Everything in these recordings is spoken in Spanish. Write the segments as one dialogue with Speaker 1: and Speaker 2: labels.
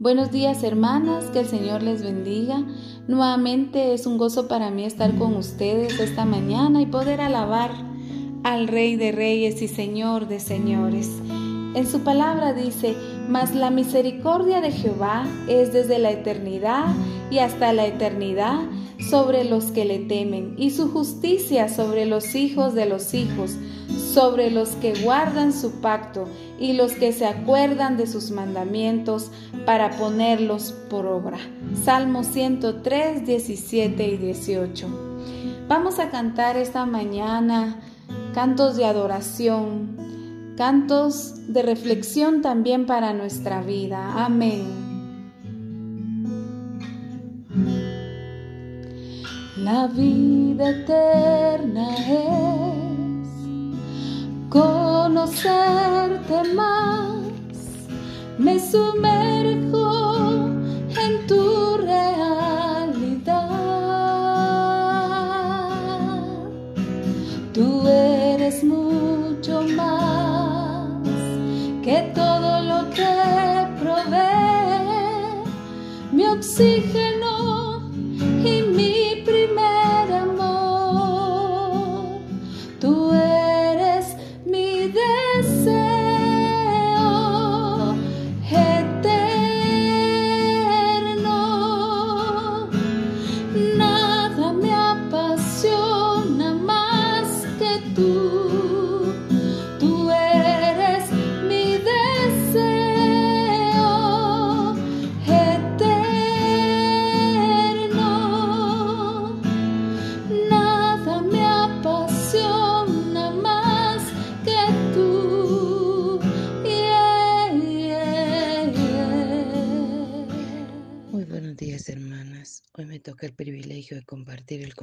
Speaker 1: Buenos días hermanas, que el Señor les bendiga. Nuevamente es un gozo para mí estar con ustedes esta mañana y poder alabar al Rey de Reyes y Señor de Señores. En su palabra dice, mas la misericordia de Jehová es desde la eternidad y hasta la eternidad sobre los que le temen, y su justicia sobre los hijos de los hijos, sobre los que guardan su pacto y los que se acuerdan de sus mandamientos para ponerlos por obra. Salmo 103, 17 y 18. Vamos a cantar esta mañana cantos de adoración, cantos de reflexión también para nuestra vida. Amén. La vida eterna es conocerte más. Me sumerjo en tu realidad. Tú eres mucho más que todo lo que provee mi oxígeno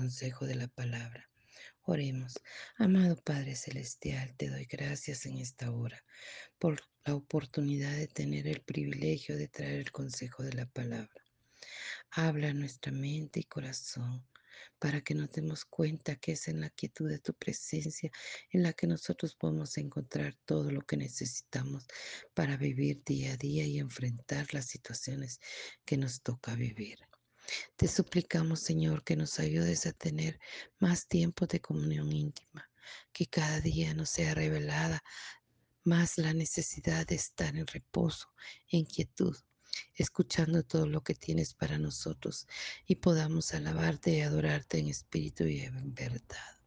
Speaker 2: consejo de la palabra. Oremos. Amado Padre Celestial, te doy gracias en esta hora por la oportunidad de tener el privilegio de traer el consejo de la palabra. Habla nuestra mente y corazón para que nos demos cuenta que es en la quietud de tu presencia en la que nosotros podemos encontrar todo lo que necesitamos para vivir día a día y enfrentar las situaciones que nos toca vivir. Te suplicamos, Señor, que nos ayudes a tener más tiempo de comunión íntima, que cada día nos sea revelada más la necesidad de estar en reposo, en quietud, escuchando todo lo que tienes para nosotros y podamos alabarte y adorarte en espíritu y en verdad.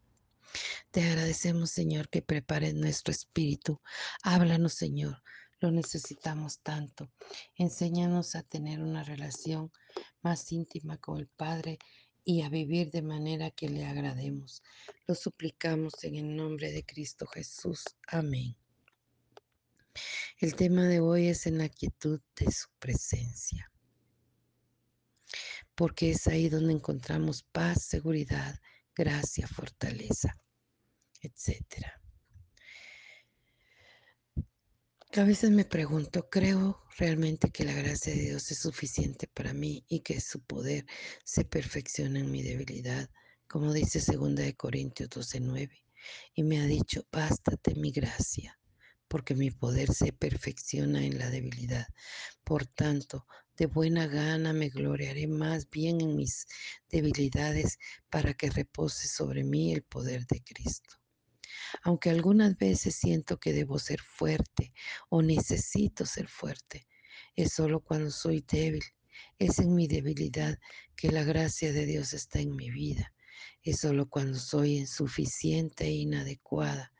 Speaker 2: Te agradecemos, Señor, que prepares nuestro espíritu. Háblanos, Señor. Lo necesitamos tanto. Enséñanos a tener una relación más íntima con el Padre y a vivir de manera que le agrademos. Lo suplicamos en el nombre de Cristo Jesús. Amén. El tema de hoy es en la quietud de su presencia, porque es ahí donde encontramos paz, seguridad, gracia, fortaleza, etcétera. A veces me pregunto, ¿creo realmente que la gracia de Dios es suficiente para mí y que su poder se perfecciona en mi debilidad? Como dice 2 de Corintios 12:9, y me ha dicho, bástate mi gracia, porque mi poder se perfecciona en la debilidad. Por tanto, de buena gana me gloriaré más bien en mis debilidades para que repose sobre mí el poder de Cristo. Aunque algunas veces siento que debo ser fuerte o necesito ser fuerte, es solo cuando soy débil. Es en mi debilidad que la gracia de Dios está en mi vida. Es solo cuando soy insuficiente e inadecuada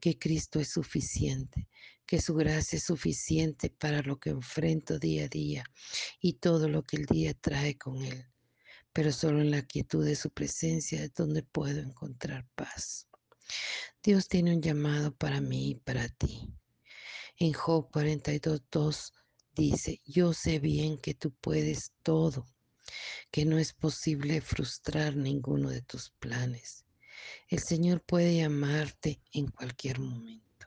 Speaker 2: que Cristo es suficiente, que su gracia es suficiente para lo que enfrento día a día y todo lo que el día trae con Él. Pero solo en la quietud de su presencia es donde puedo encontrar paz. Dios tiene un llamado para mí y para ti. En Job 42.2 dice, yo sé bien que tú puedes todo, que no es posible frustrar ninguno de tus planes. El Señor puede llamarte en cualquier momento.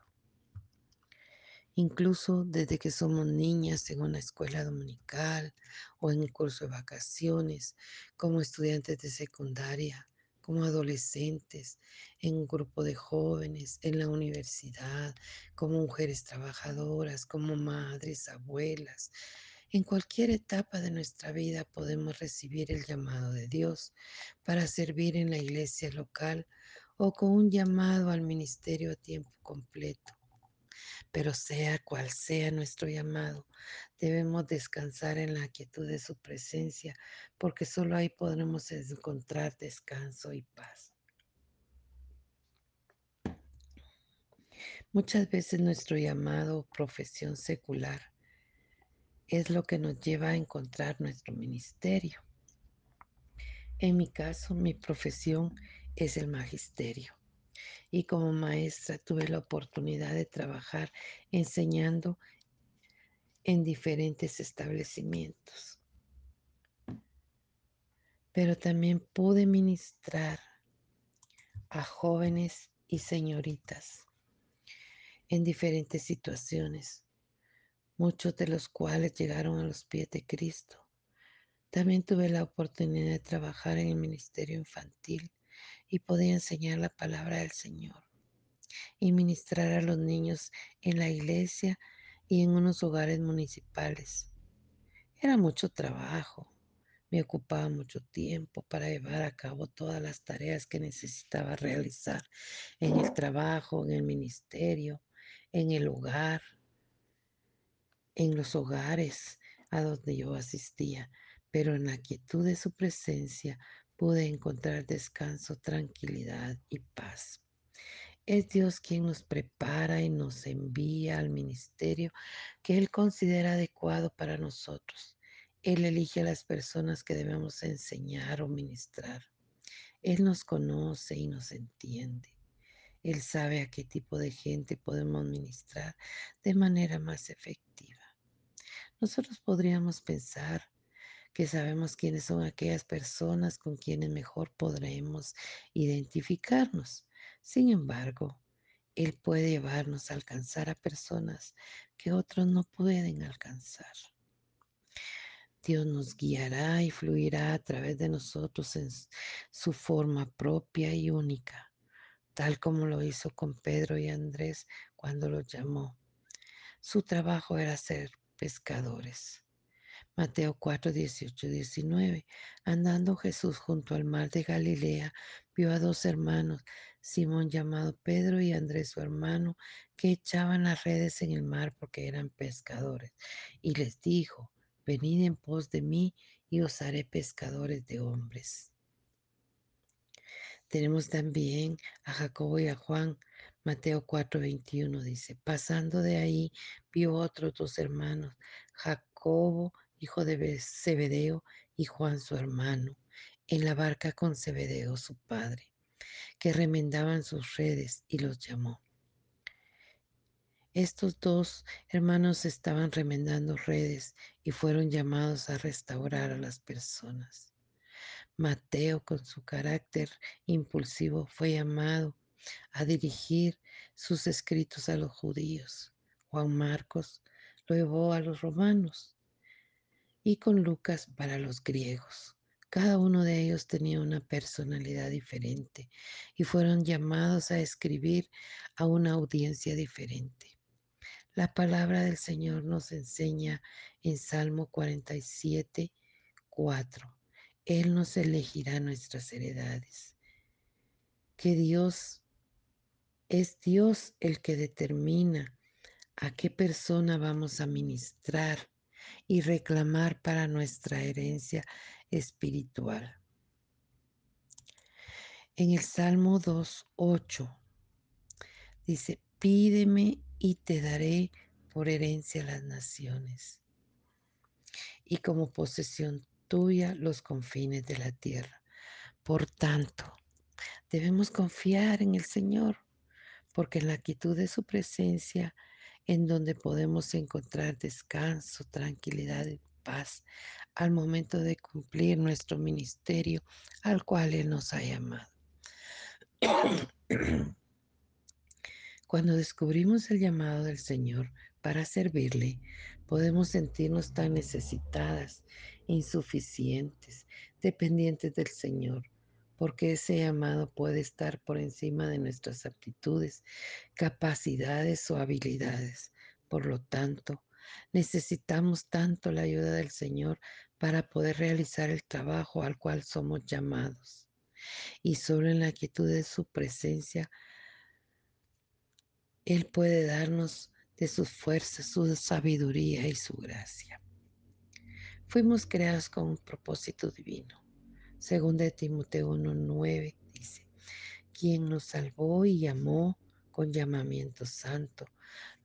Speaker 2: Incluso desde que somos niñas en una escuela dominical o en un curso de vacaciones, como estudiantes de secundaria, como adolescentes, en un grupo de jóvenes, en la universidad, como mujeres trabajadoras, como madres, abuelas, En cualquier etapa de nuestra vida podemos recibir el llamado de Dios para servir en la iglesia local o con un llamado al ministerio a tiempo completo. Pero sea cual sea nuestro llamado, debemos descansar en la quietud de su presencia, porque solo ahí podremos encontrar descanso y paz. Muchas veces nuestro llamado profesión secular es lo que nos lleva a encontrar nuestro ministerio. En mi caso, mi profesión es el magisterio. Y como maestra tuve la oportunidad de trabajar enseñando en diferentes establecimientos. Pero también pude ministrar a jóvenes y señoritas en diferentes situaciones, muchos de los cuales llegaron a los pies de Cristo. También tuve la oportunidad de trabajar en el ministerio infantil y podía enseñar la palabra del Señor y ministrar a los niños en la iglesia y en unos hogares municipales. Era mucho trabajo, me ocupaba mucho tiempo para llevar a cabo todas las tareas que necesitaba realizar en el trabajo, en el ministerio, en el hogar, en los hogares a donde yo asistía, pero en la quietud de su presencia pude encontrar descanso, tranquilidad y paz. Es Dios quien nos prepara y nos envía al ministerio que Él considera adecuado para nosotros. Él elige a las personas que debemos enseñar o ministrar. Él nos conoce y nos entiende. Él sabe a qué tipo de gente podemos ministrar de manera más efectiva. Nosotros podríamos pensar que sabemos quiénes son aquellas personas con quienes mejor podremos identificarnos. Sin embargo, Él puede llevarnos a alcanzar a personas que otros no pueden alcanzar. Dios nos guiará y fluirá a través de nosotros en su forma propia y única tal como lo hizo con Pedro y Andrés cuando los llamó. Su trabajo era ser pescadores. Mateo 4, 18, 19. Andando Jesús junto al mar de Galilea, vio a dos hermanos, Simón llamado Pedro y Andrés su hermano, que echaban las redes en el mar porque eran pescadores. Y les dijo, venid en pos de mí y os haré pescadores de hombres. Tenemos también a Jacobo y a Juan. Mateo 4:21 dice, pasando de ahí vio otros dos hermanos, Jacobo, hijo de Zebedeo, y Juan su hermano, en la barca con Zebedeo su padre, que remendaban sus redes y los llamó. Estos dos hermanos estaban remendando redes y fueron llamados a restaurar a las personas. Mateo, con su carácter impulsivo, fue llamado a dirigir sus escritos a los judíos. Juan Marcos lo llevó a los romanos y con Lucas para los griegos. Cada uno de ellos tenía una personalidad diferente y fueron llamados a escribir a una audiencia diferente. La palabra del Señor nos enseña en Salmo 47, 4. Él nos elegirá nuestras heredades. Que Dios es Dios el que determina a qué persona vamos a ministrar y reclamar para nuestra herencia espiritual. En el Salmo 2.8 dice, pídeme y te daré por herencia las naciones y como posesión tuya los confines de la tierra. Por tanto, debemos confiar en el Señor, porque en la quietud de su presencia, en donde podemos encontrar descanso, tranquilidad y paz al momento de cumplir nuestro ministerio al cual Él nos ha llamado. Cuando descubrimos el llamado del Señor para servirle, podemos sentirnos tan necesitadas insuficientes, dependientes del Señor, porque ese amado puede estar por encima de nuestras aptitudes, capacidades o habilidades. Por lo tanto, Necesitamos tanto la ayuda del Señor para poder realizar el trabajo al cual somos llamados. Y solo en la quietud de su presencia, Él puede darnos de sus fuerzas, su sabiduría y su gracia. Fuimos creados con un propósito divino. Según de Timoteo 1.9 dice, quien nos salvó y llamó con llamamiento santo,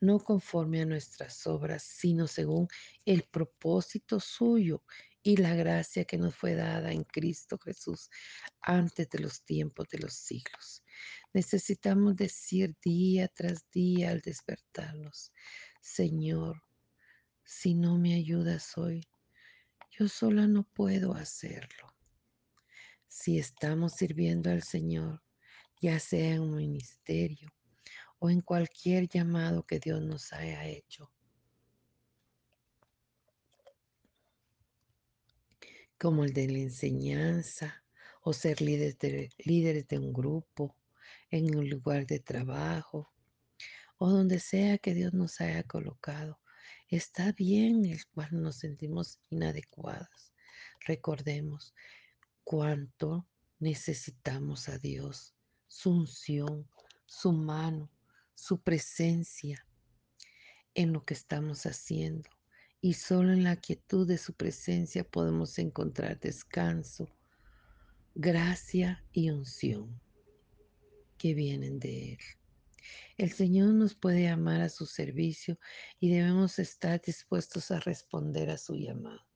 Speaker 2: no conforme a nuestras obras, sino según el propósito suyo y la gracia que nos fue dada en Cristo Jesús antes de los tiempos de los siglos. Necesitamos decir día tras día al despertarnos, Señor, si no me ayudas hoy, yo sola no puedo hacerlo. Si estamos sirviendo al Señor, ya sea en un ministerio o en cualquier llamado que Dios nos haya hecho, como el de la enseñanza o ser líderes de, líderes de un grupo, en un lugar de trabajo o donde sea que Dios nos haya colocado. Está bien el cual nos sentimos inadecuados. Recordemos cuánto necesitamos a Dios, su unción, su mano, su presencia en lo que estamos haciendo. Y solo en la quietud de su presencia podemos encontrar descanso, gracia y unción que vienen de Él. El Señor nos puede amar a su servicio y debemos estar dispuestos a responder a su llamado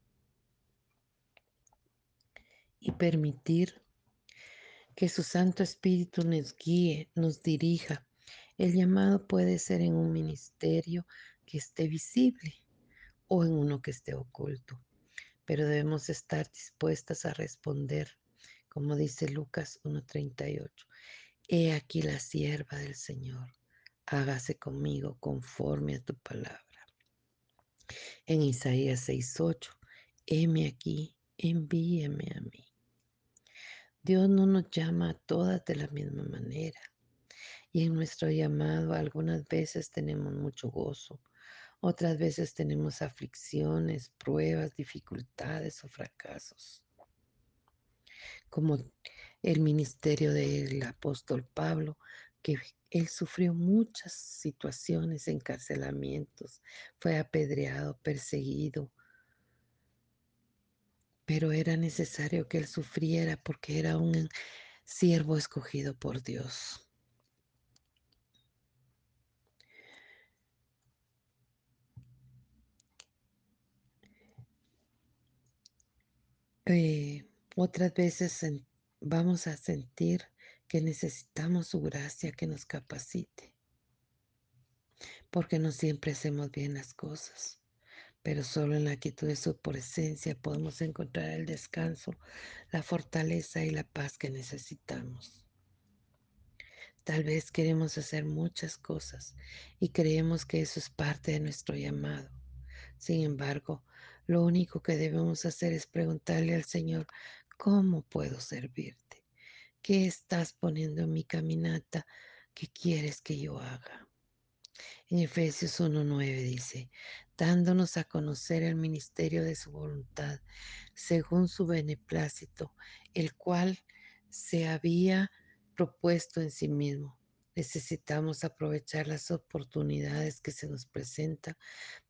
Speaker 2: y permitir que su Santo Espíritu nos guíe, nos dirija. El llamado puede ser en un ministerio que esté visible o en uno que esté oculto, pero debemos estar dispuestas a responder, como dice Lucas 1.38. He aquí la sierva del Señor hágase conmigo conforme a tu palabra. En Isaías 6:8, heme aquí, envíeme a mí. Dios no nos llama a todas de la misma manera. Y en nuestro llamado algunas veces tenemos mucho gozo, otras veces tenemos aflicciones, pruebas, dificultades o fracasos. Como el ministerio del apóstol Pablo, que él sufrió muchas situaciones, encarcelamientos, fue apedreado, perseguido, pero era necesario que él sufriera porque era un siervo escogido por Dios. Eh, otras veces vamos a sentir que necesitamos su gracia que nos capacite, porque no siempre hacemos bien las cosas, pero solo en la quietud de su presencia podemos encontrar el descanso, la fortaleza y la paz que necesitamos. Tal vez queremos hacer muchas cosas y creemos que eso es parte de nuestro llamado. Sin embargo, lo único que debemos hacer es preguntarle al Señor, ¿cómo puedo servirte? ¿Qué estás poniendo en mi caminata que quieres que yo haga? En Efesios 1.9 dice, dándonos a conocer el ministerio de su voluntad, según su beneplácito, el cual se había propuesto en sí mismo. Necesitamos aprovechar las oportunidades que se nos presentan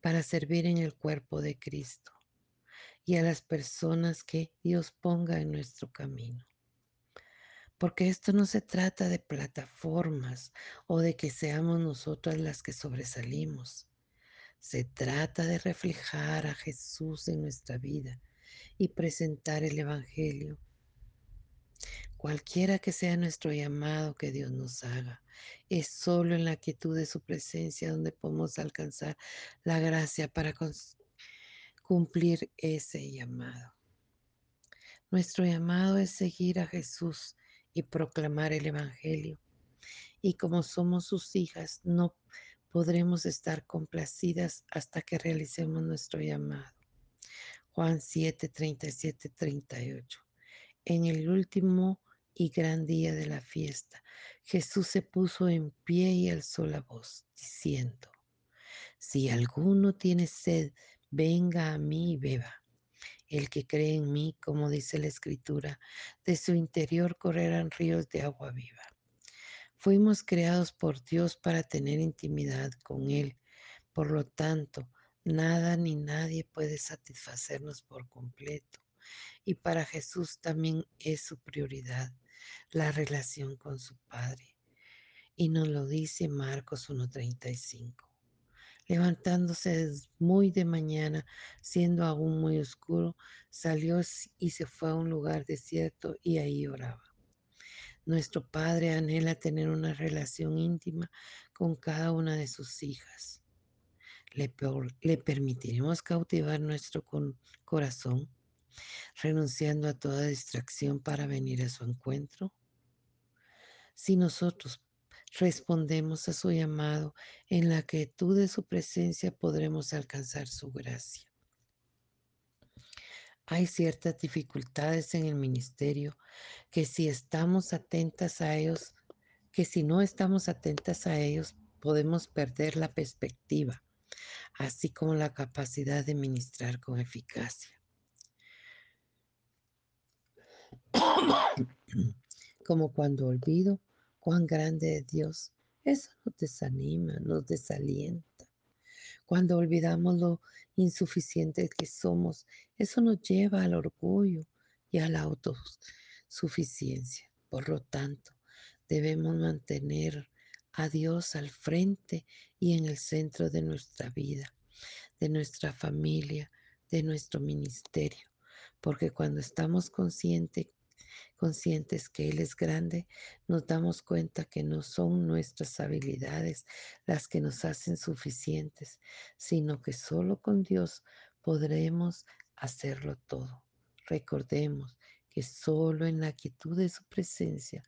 Speaker 2: para servir en el cuerpo de Cristo y a las personas que Dios ponga en nuestro camino porque esto no se trata de plataformas o de que seamos nosotras las que sobresalimos. Se trata de reflejar a Jesús en nuestra vida y presentar el Evangelio. Cualquiera que sea nuestro llamado que Dios nos haga, es solo en la quietud de su presencia donde podemos alcanzar la gracia para cumplir ese llamado. Nuestro llamado es seguir a Jesús y proclamar el Evangelio. Y como somos sus hijas, no podremos estar complacidas hasta que realicemos nuestro llamado. Juan 7, 37, 38. En el último y gran día de la fiesta, Jesús se puso en pie y alzó la voz, diciendo, Si alguno tiene sed, venga a mí y beba. El que cree en mí, como dice la Escritura, de su interior correrán ríos de agua viva. Fuimos creados por Dios para tener intimidad con Él. Por lo tanto, nada ni nadie puede satisfacernos por completo. Y para Jesús también es su prioridad la relación con su Padre. Y nos lo dice Marcos 1.35 levantándose muy de mañana, siendo aún muy oscuro, salió y se fue a un lugar desierto y ahí oraba. Nuestro Padre anhela tener una relación íntima con cada una de sus hijas. Le, le permitiremos cautivar nuestro corazón, renunciando a toda distracción para venir a su encuentro. Si nosotros respondemos a su llamado, en la quietud de su presencia podremos alcanzar su gracia. Hay ciertas dificultades en el ministerio que si estamos atentas a ellos, que si no estamos atentas a ellos, podemos perder la perspectiva, así como la capacidad de ministrar con eficacia. como cuando olvido cuán grande es Dios. Eso nos desanima, nos desalienta. Cuando olvidamos lo insuficientes que somos, eso nos lleva al orgullo y a la autosuficiencia. Por lo tanto, debemos mantener a Dios al frente y en el centro de nuestra vida, de nuestra familia, de nuestro ministerio. Porque cuando estamos conscientes conscientes que Él es grande, nos damos cuenta que no son nuestras habilidades las que nos hacen suficientes, sino que solo con Dios podremos hacerlo todo. Recordemos que solo en la quietud de su presencia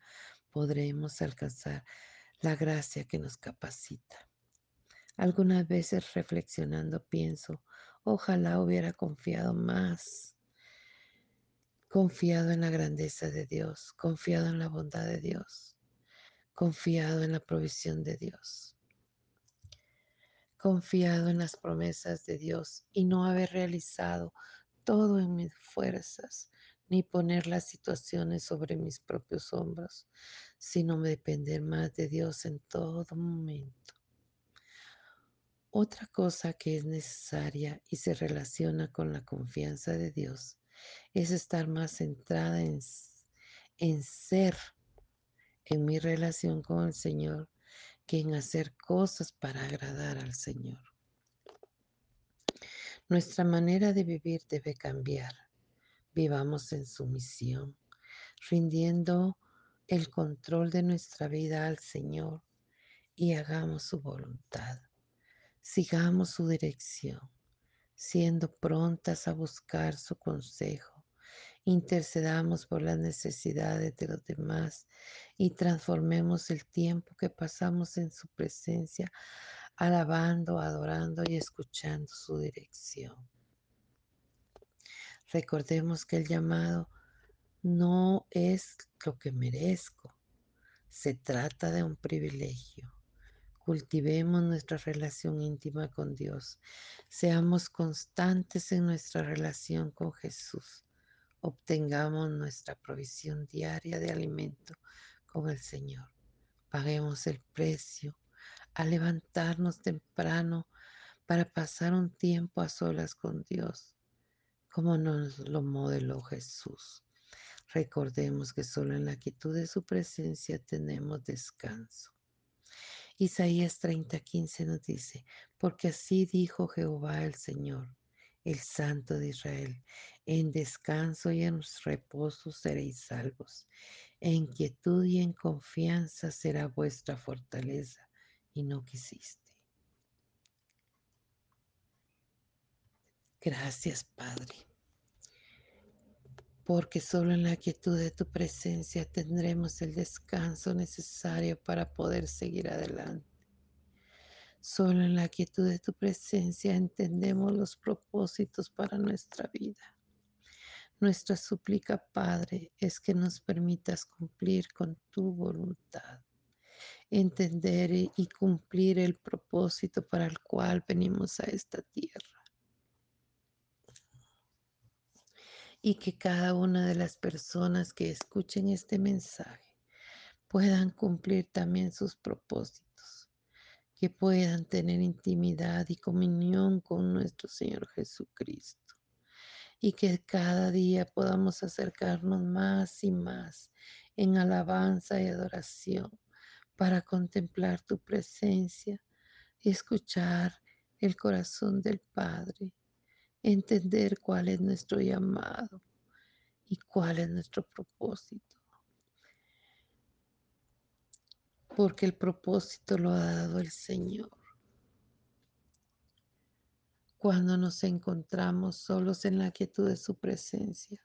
Speaker 2: podremos alcanzar la gracia que nos capacita. Algunas veces reflexionando pienso, ojalá hubiera confiado más confiado en la grandeza de Dios, confiado en la bondad de Dios, confiado en la provisión de Dios, confiado en las promesas de Dios y no haber realizado todo en mis fuerzas, ni poner las situaciones sobre mis propios hombros, sino depender más de Dios en todo momento. Otra cosa que es necesaria y se relaciona con la confianza de Dios es estar más centrada en, en ser, en mi relación con el Señor, que en hacer cosas para agradar al Señor. Nuestra manera de vivir debe cambiar. Vivamos en sumisión, rindiendo el control de nuestra vida al Señor y hagamos su voluntad. Sigamos su dirección siendo prontas a buscar su consejo. Intercedamos por las necesidades de los demás y transformemos el tiempo que pasamos en su presencia, alabando, adorando y escuchando su dirección. Recordemos que el llamado no es lo que merezco, se trata de un privilegio. Cultivemos nuestra relación íntima con Dios. Seamos constantes en nuestra relación con Jesús. Obtengamos nuestra provisión diaria de alimento con el Señor. Paguemos el precio a levantarnos temprano para pasar un tiempo a solas con Dios, como nos lo modeló Jesús. Recordemos que solo en la quietud de su presencia tenemos descanso. Isaías 30:15 nos dice, porque así dijo Jehová el Señor, el Santo de Israel, en descanso y en reposo seréis salvos, en quietud y en confianza será vuestra fortaleza, y no quisiste. Gracias, Padre, porque solo en la quietud de tu presencia tendremos el descanso necesario para poder seguir adelante. Solo en la quietud de tu presencia entendemos los propósitos para nuestra vida. Nuestra súplica, Padre, es que nos permitas cumplir con tu voluntad. entender y cumplir el propósito para el cual venimos a esta tierra. Y que cada una de las personas que escuchen este mensaje puedan cumplir también sus propósitos, que puedan tener intimidad y comunión con nuestro Señor Jesucristo y que cada día podamos acercarnos más y más en alabanza y adoración para contemplar tu presencia y escuchar el corazón del Padre, entender cuál es nuestro llamado y cuál es nuestro propósito. Porque el propósito lo ha dado el Señor cuando nos encontramos solos en la quietud de su presencia.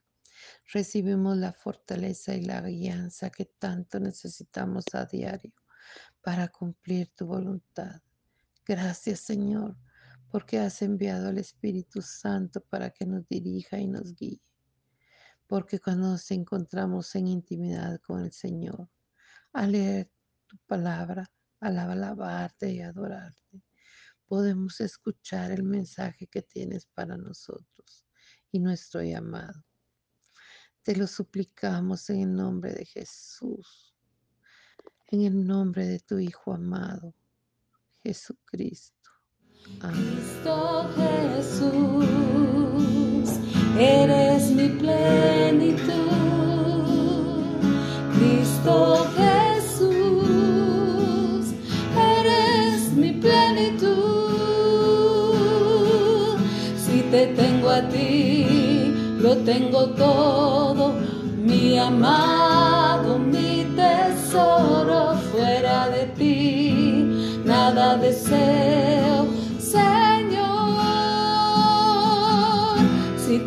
Speaker 2: Recibimos la fortaleza y la guianza que tanto necesitamos a diario para cumplir tu voluntad. Gracias Señor, porque has enviado al Espíritu Santo para que nos dirija y nos guíe. Porque cuando nos encontramos en intimidad con el Señor, al leer tu palabra, al alabarte y adorarte, podemos escuchar el mensaje que tienes para nosotros y nuestro llamado. Te lo suplicamos en el nombre de Jesús, en el nombre de tu Hijo amado, Jesucristo.
Speaker 1: Cristo Jesús, eres mi plenitud. Cristo tengo a ti, lo tengo todo, mi amado, mi tesoro, fuera de ti, nada deseo,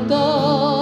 Speaker 1: todo, mi amado.